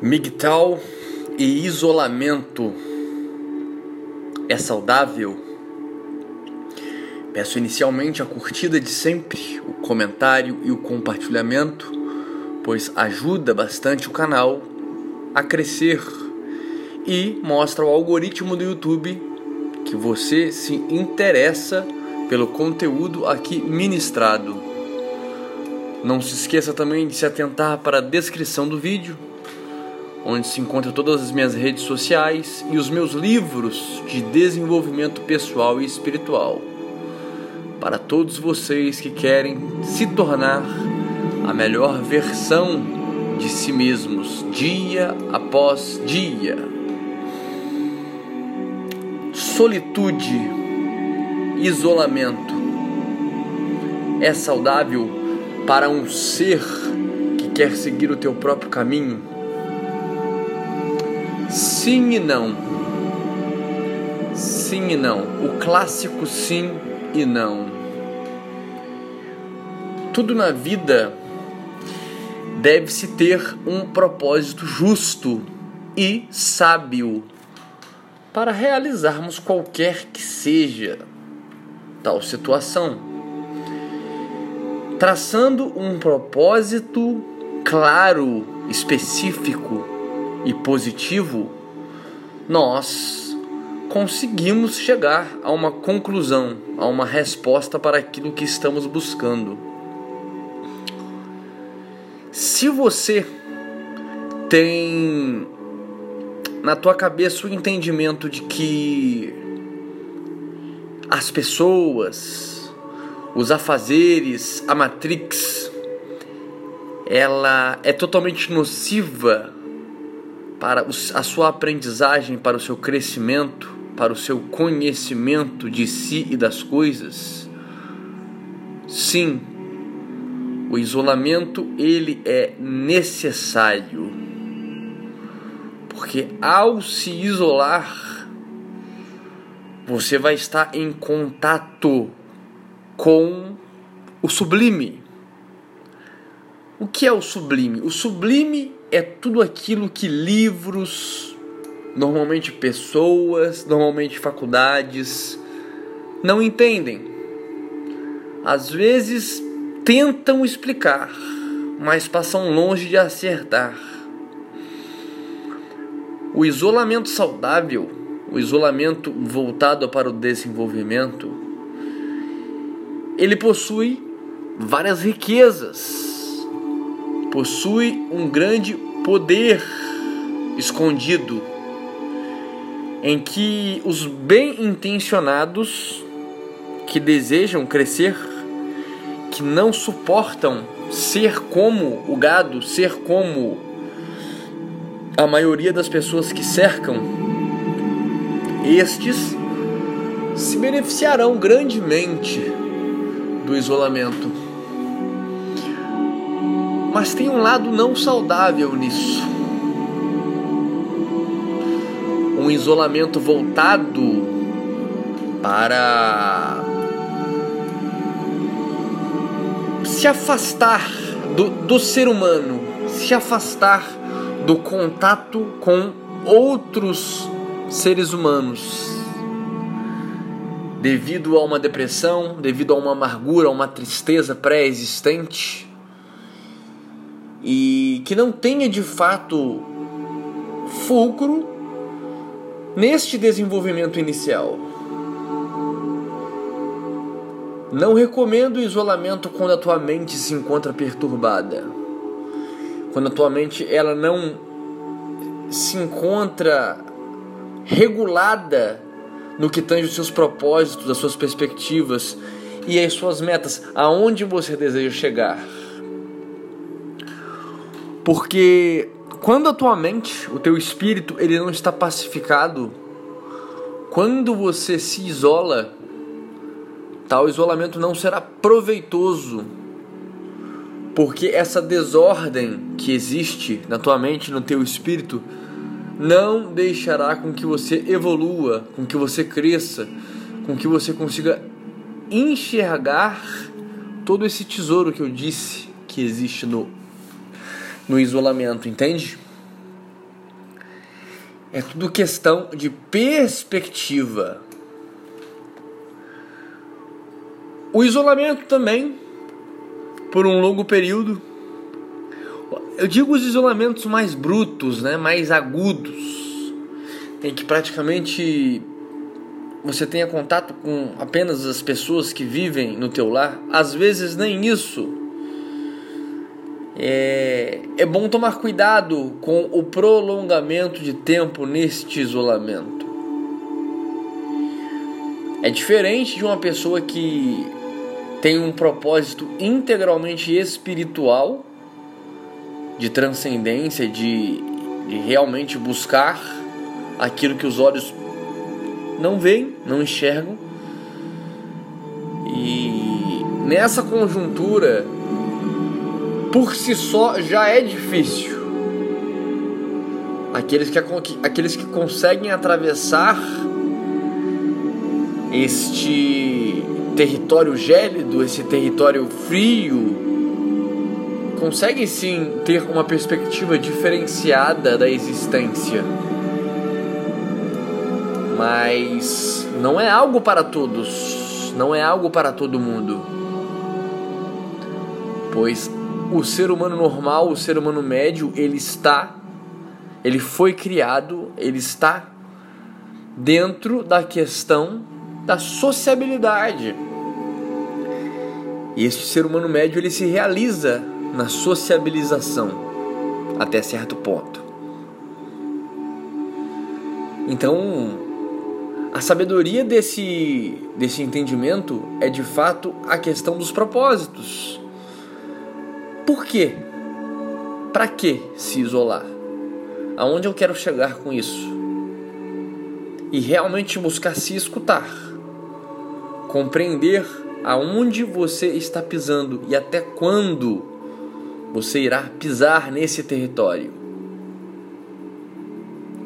MGTOW e isolamento é saudável? Peço inicialmente a curtida de sempre, o comentário e o compartilhamento, pois ajuda bastante o canal a crescer e mostra ao algoritmo do YouTube que você se interessa pelo conteúdo aqui ministrado. Não se esqueça também de se atentar para a descrição do vídeo onde se encontra todas as minhas redes sociais e os meus livros de desenvolvimento pessoal e espiritual. Para todos vocês que querem se tornar a melhor versão de si mesmos, dia após dia. Solitude, isolamento é saudável para um ser que quer seguir o teu próprio caminho? Sim e não. Sim e não. O clássico sim e não. Tudo na vida deve-se ter um propósito justo e sábio para realizarmos qualquer que seja tal situação. Traçando um propósito claro, específico, e positivo, nós conseguimos chegar a uma conclusão, a uma resposta para aquilo que estamos buscando. Se você tem na tua cabeça o entendimento de que as pessoas, os afazeres, a Matrix, ela é totalmente nociva para a sua aprendizagem, para o seu crescimento, para o seu conhecimento de si e das coisas? Sim, o isolamento ele é necessário. Porque ao se isolar, você vai estar em contato com o sublime. O que é o sublime? O sublime é tudo aquilo que livros, normalmente pessoas, normalmente faculdades, não entendem. Às vezes tentam explicar, mas passam longe de acertar. O isolamento saudável, o isolamento voltado para o desenvolvimento, ele possui várias riquezas possui um grande poder escondido em que os bem intencionados que desejam crescer, que não suportam ser como o gado, ser como a maioria das pessoas que cercam, estes se beneficiarão grandemente do isolamento. Mas tem um lado não saudável nisso. Um isolamento voltado para se afastar do, do ser humano, se afastar do contato com outros seres humanos. Devido a uma depressão, devido a uma amargura, a uma tristeza pré-existente, e que não tenha de fato fulcro neste desenvolvimento inicial. Não recomendo o isolamento quando a tua mente se encontra perturbada. Quando a tua mente ela não se encontra regulada no que tange os seus propósitos, as suas perspectivas e as suas metas, aonde você deseja chegar. Porque quando a tua mente, o teu espírito, ele não está pacificado, quando você se isola, tal isolamento não será proveitoso. Porque essa desordem que existe na tua mente, no teu espírito, não deixará com que você evolua, com que você cresça, com que você consiga enxergar todo esse tesouro que eu disse que existe no no isolamento, entende? É tudo questão de perspectiva. O isolamento também, por um longo período. Eu digo os isolamentos mais brutos, né, mais agudos, em que praticamente você tenha contato com apenas as pessoas que vivem no teu lar. Às vezes nem isso. É, é bom tomar cuidado com o prolongamento de tempo neste isolamento. É diferente de uma pessoa que tem um propósito integralmente espiritual, de transcendência, de, de realmente buscar aquilo que os olhos não veem, não enxergam. E nessa conjuntura, por si só já é difícil. Aqueles que, aqueles que conseguem atravessar este território gélido, esse território frio, conseguem sim ter uma perspectiva diferenciada da existência. Mas não é algo para todos, não é algo para todo mundo. Pois o ser humano normal, o ser humano médio, ele está ele foi criado, ele está dentro da questão da sociabilidade. E este ser humano médio ele se realiza na sociabilização até certo ponto. Então, a sabedoria desse, desse entendimento é de fato a questão dos propósitos. Por quê? Para que se isolar? Aonde eu quero chegar com isso? E realmente buscar se escutar, compreender aonde você está pisando e até quando você irá pisar nesse território.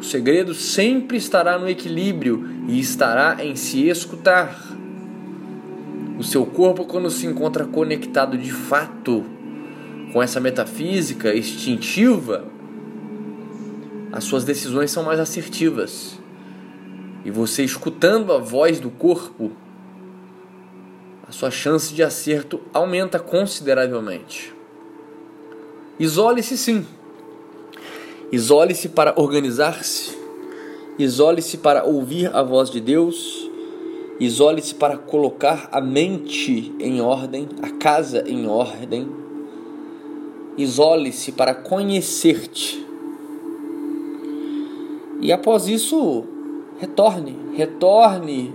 O segredo sempre estará no equilíbrio e estará em se escutar. O seu corpo, quando se encontra conectado de fato com essa metafísica instintiva, as suas decisões são mais assertivas. E você escutando a voz do corpo, a sua chance de acerto aumenta consideravelmente. Isole-se sim. Isole-se para organizar-se. Isole-se para ouvir a voz de Deus. Isole-se para colocar a mente em ordem, a casa em ordem. Isole-se para conhecer-te. E após isso, retorne, retorne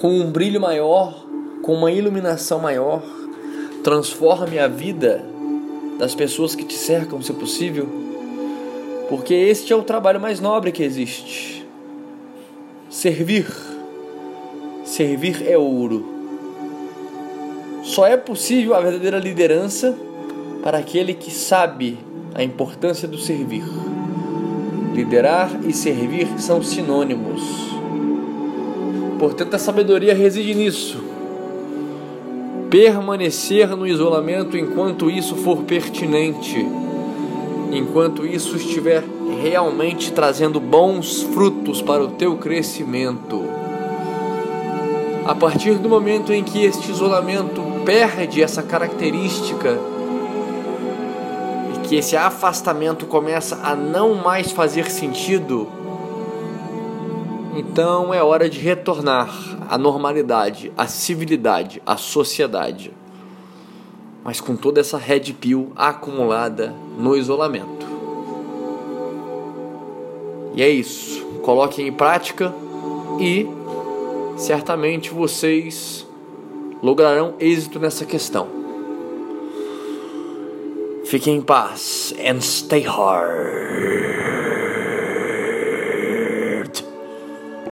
com um brilho maior, com uma iluminação maior, transforme a vida das pessoas que te cercam, se possível, porque este é o trabalho mais nobre que existe. Servir. Servir é ouro. Só é possível a verdadeira liderança para aquele que sabe a importância do servir. Liderar e servir são sinônimos. Portanto, a sabedoria reside nisso permanecer no isolamento enquanto isso for pertinente, enquanto isso estiver realmente trazendo bons frutos para o teu crescimento. A partir do momento em que este isolamento perde essa característica que esse afastamento começa a não mais fazer sentido, então é hora de retornar à normalidade, à civilidade, à sociedade. Mas com toda essa red pill acumulada no isolamento. E é isso. Coloquem em prática e certamente vocês lograrão êxito nessa questão. Fiquem em paz and stay hard.